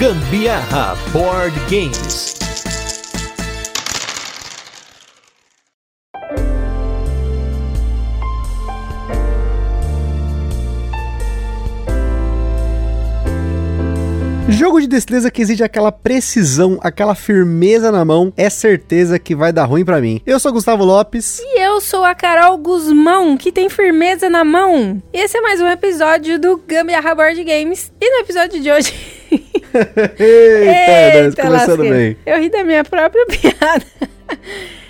Gambiarra Board Games. Jogo de destreza que exige aquela precisão, aquela firmeza na mão, é certeza que vai dar ruim para mim. Eu sou Gustavo Lopes. E eu sou a Carol Guzmão, que tem firmeza na mão. Esse é mais um episódio do Gambiarra Board Games. E no episódio de hoje... Eita, Eita começando bem. Eu ri da minha própria piada.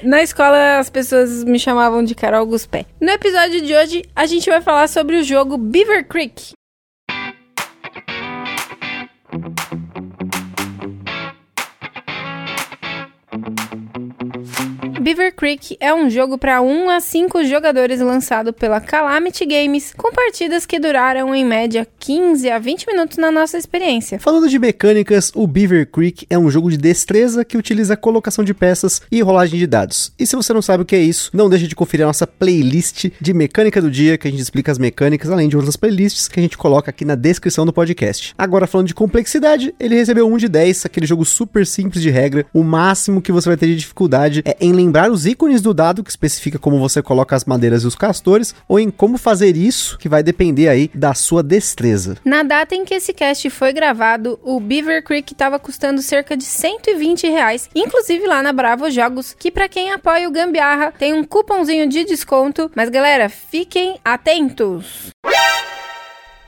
Na escola as pessoas me chamavam de Carol Guspé. No episódio de hoje a gente vai falar sobre o jogo Beaver Creek. Beaver Creek é um jogo para 1 a 5 jogadores lançado pela Calamity Games, com partidas que duraram em média 15 a 20 minutos na nossa experiência. Falando de mecânicas, o Beaver Creek é um jogo de destreza que utiliza colocação de peças e rolagem de dados. E se você não sabe o que é isso, não deixe de conferir a nossa playlist de mecânica do dia, que a gente explica as mecânicas, além de outras playlists que a gente coloca aqui na descrição do podcast. Agora, falando de complexidade, ele recebeu 1 de 10, aquele jogo super simples de regra. O máximo que você vai ter de dificuldade é em lembrar os ícones do dado, que especifica como você coloca as madeiras e os castores, ou em como fazer isso, que vai depender aí da sua destreza. Na data em que esse cast foi gravado, o Beaver Creek estava custando cerca de 120 reais, inclusive lá na Bravo Jogos, que para quem apoia o Gambiarra tem um cupomzinho de desconto, mas galera, fiquem atentos!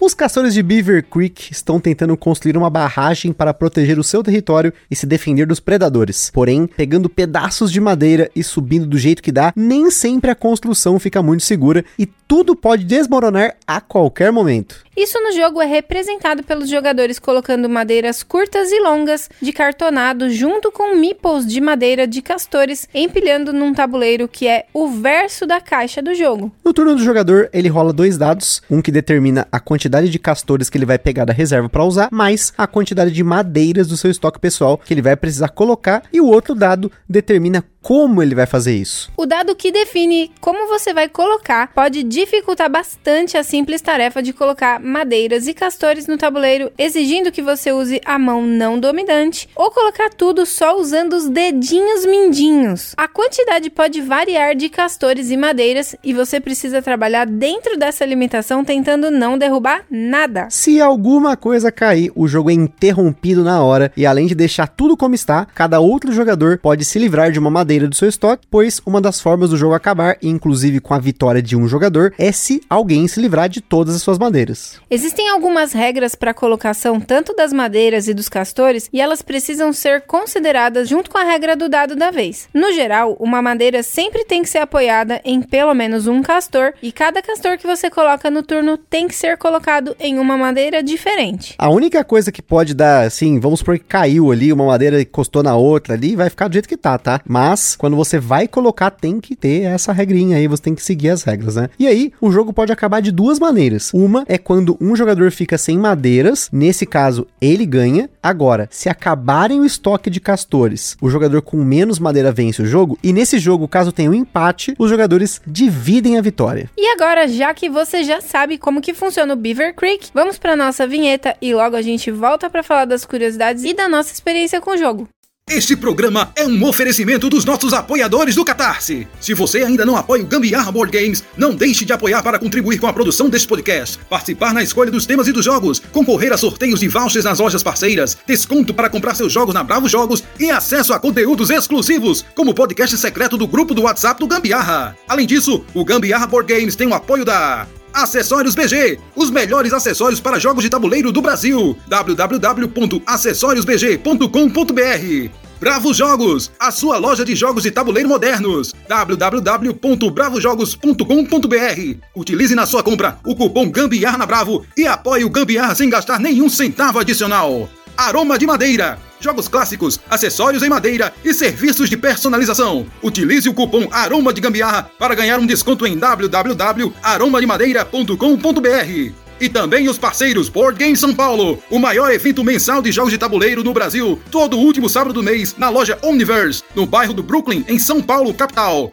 Os caçadores de Beaver Creek estão tentando construir uma barragem para proteger o seu território e se defender dos predadores. Porém, pegando pedaços de madeira e subindo do jeito que dá, nem sempre a construção fica muito segura e tudo pode desmoronar a qualquer momento. Isso no jogo é representado pelos jogadores colocando madeiras curtas e longas de cartonado junto com meeples de madeira de castores empilhando num tabuleiro que é o verso da caixa do jogo. No turno do jogador, ele rola dois dados, um que determina a quantidade de castores que ele vai pegar da reserva para usar, mais a quantidade de madeiras do seu estoque pessoal que ele vai precisar colocar, e o outro dado determina como ele vai fazer isso. O dado que define como você vai colocar pode dificultar bastante a simples tarefa de colocar madeiras e castores no tabuleiro, exigindo que você use a mão não dominante ou colocar tudo só usando os dedinhos mindinhos. A quantidade pode variar de castores e madeiras e você precisa trabalhar dentro dessa limitação tentando não derrubar nada. Se alguma coisa cair, o jogo é interrompido na hora e além de deixar tudo como está, cada outro jogador pode se livrar de uma madeira do seu estoque, pois uma das formas do jogo acabar, inclusive com a vitória de um jogador, é se alguém se livrar de todas as suas madeiras. Existem algumas regras para a colocação tanto das madeiras e dos castores e elas precisam ser consideradas junto com a regra do dado da vez. No geral, uma madeira sempre tem que ser apoiada em pelo menos um castor e cada castor que você coloca no turno tem que ser colocado em uma madeira diferente. A única coisa que pode dar, assim, vamos supor que caiu ali, uma madeira encostou na outra ali, vai ficar do jeito que tá, tá? Mas quando você vai colocar, tem que ter essa regrinha aí, você tem que seguir as regras, né? E aí, o jogo pode acabar de duas maneiras. Uma é quando quando um jogador fica sem madeiras, nesse caso ele ganha. Agora, se acabarem o estoque de castores, o jogador com menos madeira vence o jogo. E nesse jogo, caso tenha um empate, os jogadores dividem a vitória. E agora, já que você já sabe como que funciona o Beaver Creek, vamos para nossa vinheta e logo a gente volta para falar das curiosidades e da nossa experiência com o jogo. Este programa é um oferecimento dos nossos apoiadores do Catarse. Se você ainda não apoia o Gambiarra Board Games, não deixe de apoiar para contribuir com a produção deste podcast, participar na escolha dos temas e dos jogos, concorrer a sorteios de vouchers nas lojas parceiras, desconto para comprar seus jogos na Bravo Jogos e acesso a conteúdos exclusivos, como o podcast secreto do grupo do WhatsApp do Gambiarra. Além disso, o Gambiarra Board Games tem o apoio da Acessórios BG, os melhores acessórios para jogos de tabuleiro do Brasil. www.acessoriosbg.com.br Bravo Jogos, a sua loja de jogos de tabuleiro modernos. www.bravojogos.com.br. Utilize na sua compra o cupom Gambiarra na Bravo e apoie o Gambiarra sem gastar nenhum centavo adicional. Aroma de Madeira. Jogos clássicos, acessórios em madeira e serviços de personalização. Utilize o cupom Aroma de Gambiarra para ganhar um desconto em www.aromademadeira.com.br. E também os parceiros Board Game São Paulo, o maior evento mensal de jogos de tabuleiro no Brasil, todo último sábado do mês, na loja Omniverse, no bairro do Brooklyn, em São Paulo, capital.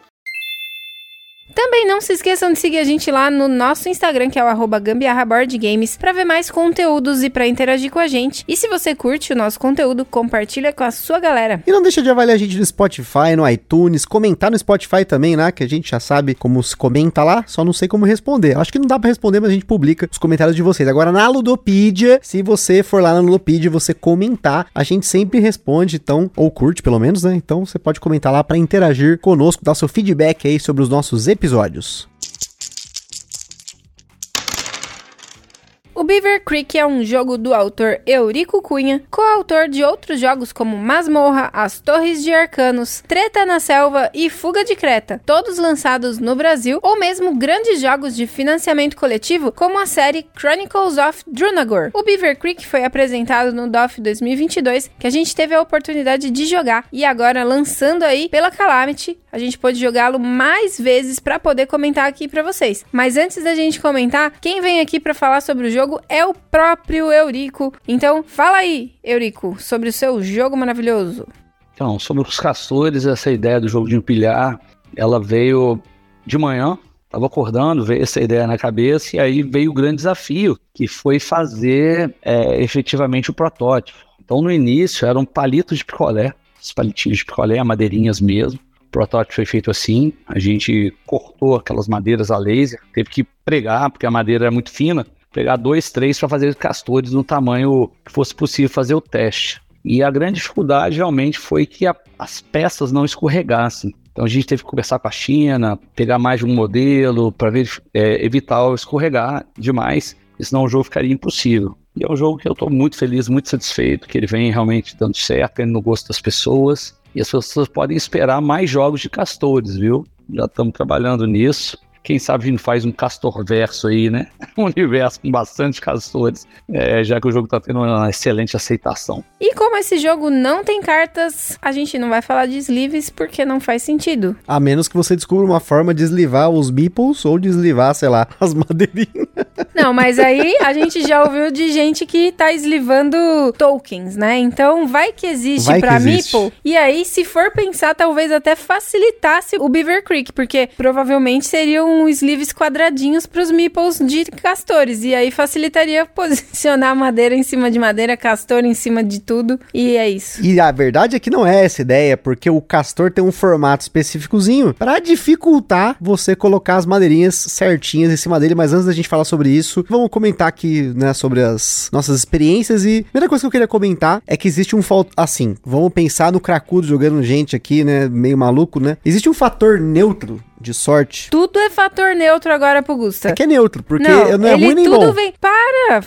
Também não se esqueçam de seguir a gente lá no nosso Instagram, que é o gambiarraboardgames, para ver mais conteúdos e para interagir com a gente. E se você curte o nosso conteúdo, compartilha com a sua galera. E não deixa de avaliar a gente no Spotify, no iTunes, comentar no Spotify também, né? Que a gente já sabe como se comenta lá, só não sei como responder. Acho que não dá para responder, mas a gente publica os comentários de vocês. Agora na Ludopedia, se você for lá na Ludopedia, você comentar, a gente sempre responde, então, ou curte pelo menos, né? Então você pode comentar lá para interagir conosco, dar seu feedback aí sobre os nossos episódios episódios. O Beaver Creek é um jogo do autor Eurico Cunha, coautor de outros jogos como Masmorra, As Torres de Arcanos, Treta na Selva e Fuga de Creta, todos lançados no Brasil, ou mesmo grandes jogos de financiamento coletivo como a série Chronicles of Drunagor. O Beaver Creek foi apresentado no DOF 2022, que a gente teve a oportunidade de jogar, e agora lançando aí pela Calamity, a gente pode jogá-lo mais vezes para poder comentar aqui para vocês. Mas antes da gente comentar, quem vem aqui para falar sobre o jogo jogo é o próprio Eurico. Então, fala aí, Eurico, sobre o seu jogo maravilhoso. Então, sobre os castores, essa ideia do jogo de empilhar, ela veio de manhã, estava acordando, veio essa ideia na cabeça, e aí veio o grande desafio, que foi fazer é, efetivamente o protótipo. Então, no início, eram palitos de picolé, os palitinhos de picolé, madeirinhas mesmo. O protótipo foi feito assim, a gente cortou aquelas madeiras a laser, teve que pregar, porque a madeira é muito fina, pegar dois, três para fazer castores no tamanho que fosse possível fazer o teste. E a grande dificuldade realmente foi que a, as peças não escorregassem. Então a gente teve que conversar com a China, pegar mais de um modelo para é, evitar escorregar demais, senão o jogo ficaria impossível. E é um jogo que eu estou muito feliz, muito satisfeito, que ele vem realmente dando certo, tendo no gosto das pessoas. E as pessoas podem esperar mais jogos de castores, viu? Já estamos trabalhando nisso. Quem sabe a gente faz um castor verso aí, né? Um universo com bastante castores, é, já que o jogo tá tendo uma excelente aceitação. E como esse jogo não tem cartas, a gente não vai falar de sleeves porque não faz sentido. A menos que você descubra uma forma de deslivar os meeples ou deslivar, sei lá, as madeirinhas. Não, mas aí a gente já ouviu de gente que tá eslivando tokens, né? Então vai que existe vai pra que existe. Meeple. E aí, se for pensar, talvez até facilitasse o Beaver Creek, porque provavelmente seriam sleeves quadradinhos para os meeples de castores. E aí facilitaria posicionar madeira em cima de madeira, castor em cima de tudo. E é isso. E a verdade é que não é essa ideia, porque o castor tem um formato específicozinho para dificultar você colocar as madeirinhas certinhas em cima dele. Mas antes da gente falar sobre isso, vamos comentar aqui, né, sobre as nossas experiências. E a primeira coisa que eu queria comentar é que existe um fato. Assim, vamos pensar no cracudo jogando gente aqui, né, meio maluco, né? Existe um fator neutro de sorte. Tudo é fator neutro agora pro Gusta. É que é neutro, porque não, não é ruim nem tudo bom. Vem... Para!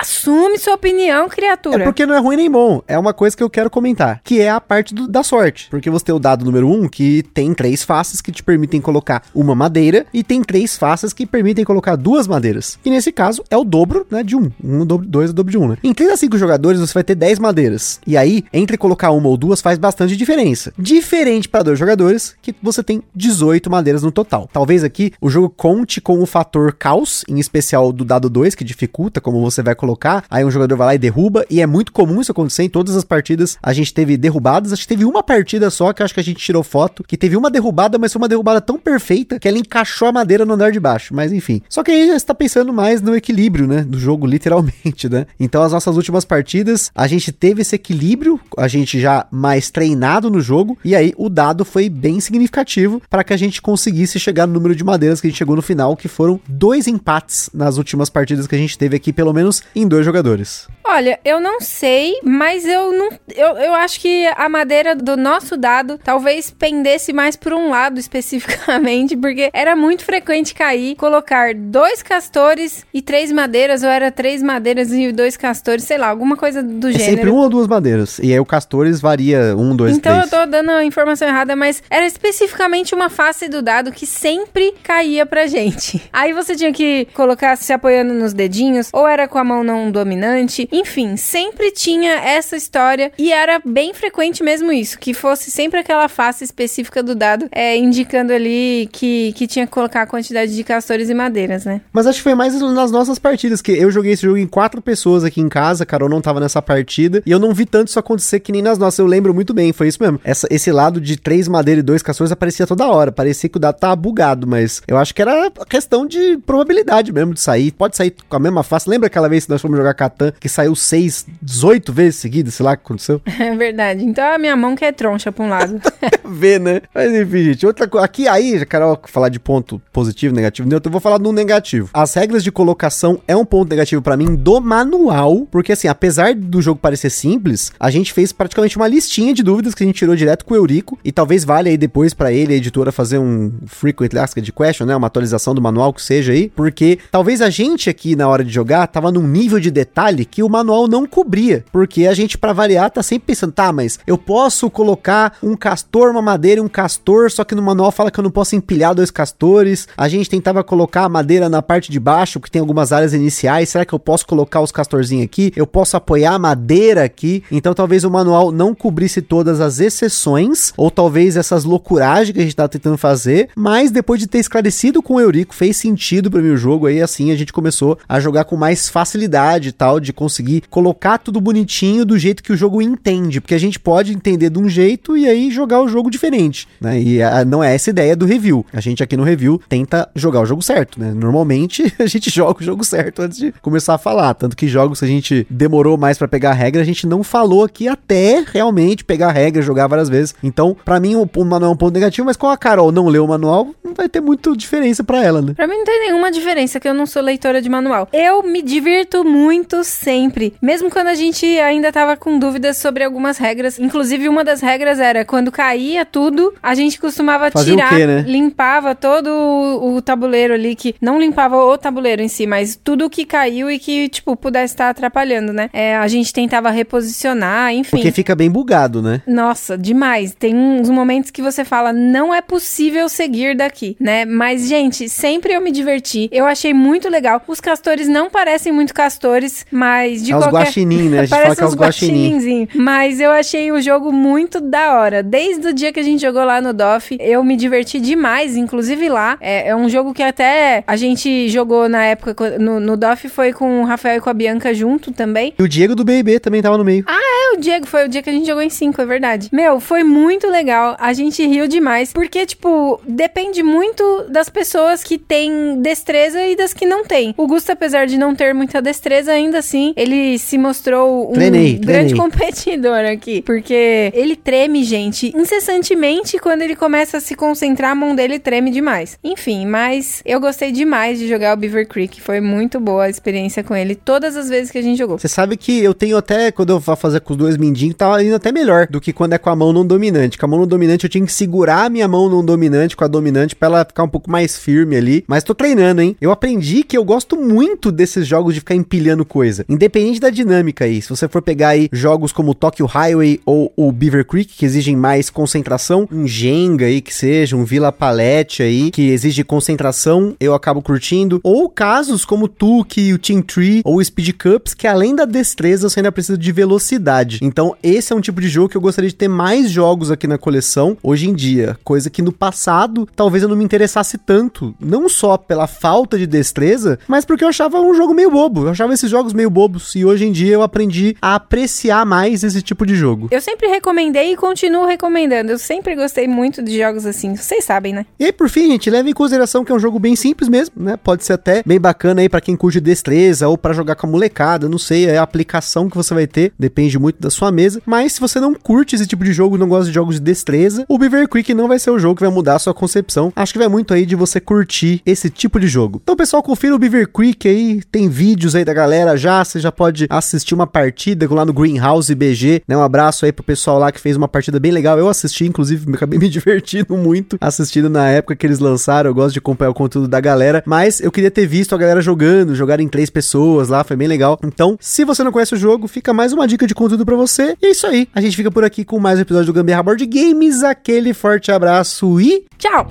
Assume sua opinião, criatura. É porque não é ruim nem bom. É uma coisa que eu quero comentar, que é a parte do, da sorte. Porque você tem o dado número 1, um, que tem três faces que te permitem colocar uma madeira, e tem três faces que permitem colocar duas madeiras. E nesse caso é o dobro, né, de um. Um dobro, dois é o dobro de um, né? Em 3 a 5 jogadores, você vai ter 10 madeiras. E aí, entre colocar uma ou duas faz bastante diferença. Diferente para dois jogadores, que você tem 18 madeiras no total. Talvez aqui o jogo conte com o fator caos, em especial do dado 2, que dificulta como você vai colocar. Aí um jogador vai lá e derruba, e é muito comum isso acontecer em todas as partidas. A gente teve derrubadas, acho que teve uma partida só que acho que a gente tirou foto, que teve uma derrubada, mas foi uma derrubada tão perfeita que ela encaixou a madeira no andar de baixo. Mas enfim. Só que aí já está pensando mais no equilíbrio, né? Do jogo, literalmente, né? Então as nossas últimas partidas, a gente teve esse equilíbrio, a gente já mais treinado no jogo, e aí o dado foi bem significativo para que a gente consiga conseguisse chegar no número de madeiras que a gente chegou no final, que foram dois empates nas últimas partidas que a gente teve aqui, pelo menos em dois jogadores. Olha, eu não sei, mas eu não. Eu, eu acho que a madeira do nosso dado talvez pendesse mais por um lado especificamente, porque era muito frequente cair, colocar dois castores e três madeiras, ou era três madeiras e dois castores, sei lá, alguma coisa do é gênero. Sempre uma ou duas madeiras. E aí o castores varia um, dois, então três. Então eu tô dando a informação errada, mas era especificamente uma face do dado que sempre caía pra gente. Aí você tinha que colocar se apoiando nos dedinhos, ou era com a mão não dominante. Enfim, sempre tinha essa história e era bem frequente mesmo isso, que fosse sempre aquela face específica do dado, é, indicando ali que, que tinha que colocar a quantidade de castores e madeiras, né? Mas acho que foi mais nas nossas partidas, que eu joguei esse jogo em quatro pessoas aqui em casa, Carol não tava nessa partida, e eu não vi tanto isso acontecer que nem nas nossas. Eu lembro muito bem, foi isso mesmo. Essa, esse lado de três madeiras e dois castores aparecia toda hora, parecia que o dado tava bugado, mas eu acho que era questão de probabilidade mesmo de sair. Pode sair com a mesma face. Lembra aquela vez que nós fomos jogar Catan, que saiu seis, 18 vezes seguidas, sei lá o que aconteceu? É verdade. Então a minha mão que é troncha pra um lado. Vê, né? Mas enfim, gente. Outra coisa. Aqui, aí, Carol, falar de ponto positivo, negativo, neutro, eu vou falar do negativo. As regras de colocação é um ponto negativo para mim do manual, porque assim, apesar do jogo parecer simples, a gente fez praticamente uma listinha de dúvidas que a gente tirou direto com o Eurico e talvez valha aí depois para ele, a editora, fazer um frequent asked question, né? Uma atualização do manual que seja aí, porque talvez a gente aqui na hora de jogar tava num nível de detalhe que o manual não cobria, porque a gente para variar tá sempre pensando, tá, mas eu posso colocar um castor, uma madeira e um castor, só que no manual fala que eu não posso empilhar dois castores. A gente tentava colocar a madeira na parte de baixo, que tem algumas áreas iniciais. Será que eu posso colocar os castorzinhos aqui? Eu posso apoiar a madeira aqui? Então talvez o manual não cobrisse todas as exceções, ou talvez essas loucuragens que a gente tá tentando fazer, mas depois de ter esclarecido com o Eurico, fez sentido para mim o jogo, aí assim a gente começou a jogar com mais facilidade e tal, de conseguir colocar tudo bonitinho do jeito que o jogo entende, porque a gente pode entender de um jeito e aí jogar o jogo diferente, né? E a, não é essa ideia do review. A gente aqui no review tenta jogar o jogo certo, né? Normalmente a gente joga o jogo certo antes de começar a falar, tanto que jogos que a gente demorou mais para pegar a regra, a gente não falou aqui até realmente pegar a regra, jogar várias vezes. Então, para mim o, o manual é um ponto negativo, mas com a Carol não leu o manual, não vai ter muito diferença para ela, né? Pra mim não tem nenhuma diferença que eu não sou leitora de manual. Eu me divirto muito sempre, mesmo quando a gente ainda tava com dúvidas sobre algumas regras. Inclusive uma das regras era quando caía tudo, a gente costumava Fazer o tirar, quê, né? limpava todo o, o tabuleiro ali que não limpava o tabuleiro em si, mas tudo que caiu e que tipo pudesse estar atrapalhando, né? É, a gente tentava reposicionar, enfim. Porque fica bem bugado, né? Nossa, demais. Tem uns momentos que você fala, não é possível seguir daqui, né? Mas, gente, sempre eu me diverti. Eu achei muito legal. Os castores não parecem muito castores, mas de é os qualquer... guaxinim, né? A gente fala que é os guaxinim. Mas eu achei o jogo muito da hora. Desde o dia que a gente jogou lá no DOF, eu me diverti demais, inclusive lá. É, é um jogo que até a gente jogou na época, no, no DOF foi com o Rafael e com a Bianca junto também. E o Diego do BB também tava no meio. É, o Diego, foi o dia que a gente jogou em 5, é verdade. Meu, foi muito legal. A gente riu demais. Porque, tipo, depende muito das pessoas que têm destreza e das que não têm. O Gusto, apesar de não ter muita destreza, ainda assim, ele se mostrou um Treinei, grande treinei. competidor aqui. Porque ele treme, gente, incessantemente. Quando ele começa a se concentrar, a mão dele treme demais. Enfim, mas eu gostei demais de jogar o Beaver Creek. Foi muito boa a experiência com ele todas as vezes que a gente jogou. Você sabe que eu tenho até, quando eu vou fazer com os dois mindinhos, tá indo até melhor do que quando é com a mão não dominante. Com a mão não dominante eu tinha que segurar a minha mão não dominante com a dominante pra ela ficar um pouco mais firme ali. Mas tô treinando, hein? Eu aprendi que eu gosto muito desses jogos de ficar empilhando coisa. Independente da dinâmica aí. Se você for pegar aí jogos como Tokyo Highway ou o Beaver Creek, que exigem mais concentração, um Jenga aí que seja, um Villa Palette aí, que exige concentração, eu acabo curtindo. Ou casos como Tuki, o Team Tree ou o Speed Cups, que além da destreza, você ainda precisa de velocidade. Então, esse é um tipo de jogo que eu gostaria de ter mais jogos aqui na coleção hoje em dia. Coisa que no passado talvez eu não me interessasse tanto. Não só pela falta de destreza, mas porque eu achava um jogo meio bobo. Eu achava esses jogos meio bobos. E hoje em dia eu aprendi a apreciar mais esse tipo de jogo. Eu sempre recomendei e continuo recomendando. Eu sempre gostei muito de jogos assim. Vocês sabem, né? E aí, por fim, gente, leve em consideração que é um jogo bem simples mesmo, né? Pode ser até bem bacana aí pra quem curte destreza ou pra jogar com a molecada, não sei, é a aplicação que você vai ter, depende muito da sua mesa. Mas se você não curte esse tipo de jogo, não gosta de jogos de destreza, o Beaver Creek não vai ser o jogo que vai mudar a sua concepção. Acho que vai muito aí de você curtir esse tipo de jogo. Então, pessoal, confira o Beaver Creek aí, tem vídeos aí da galera já, você já pode assistir uma partida lá no Greenhouse BG, né? Um abraço aí pro pessoal lá que fez uma partida bem legal. Eu assisti, inclusive, acabei me divertindo muito assistindo na época que eles lançaram. Eu gosto de acompanhar o conteúdo da galera, mas eu queria ter visto a galera jogando, jogar em três pessoas lá, foi bem legal. Então, se você não conhece o jogo, fica mais uma dica de conteúdo pra você. E é isso aí. A gente fica por aqui com mais um episódio do Gambiarra Board Games. Aquele forte abraço e Tchau!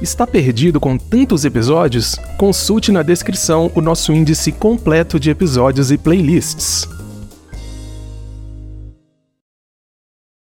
Está perdido com tantos episódios? Consulte na descrição o nosso índice completo de episódios e playlists.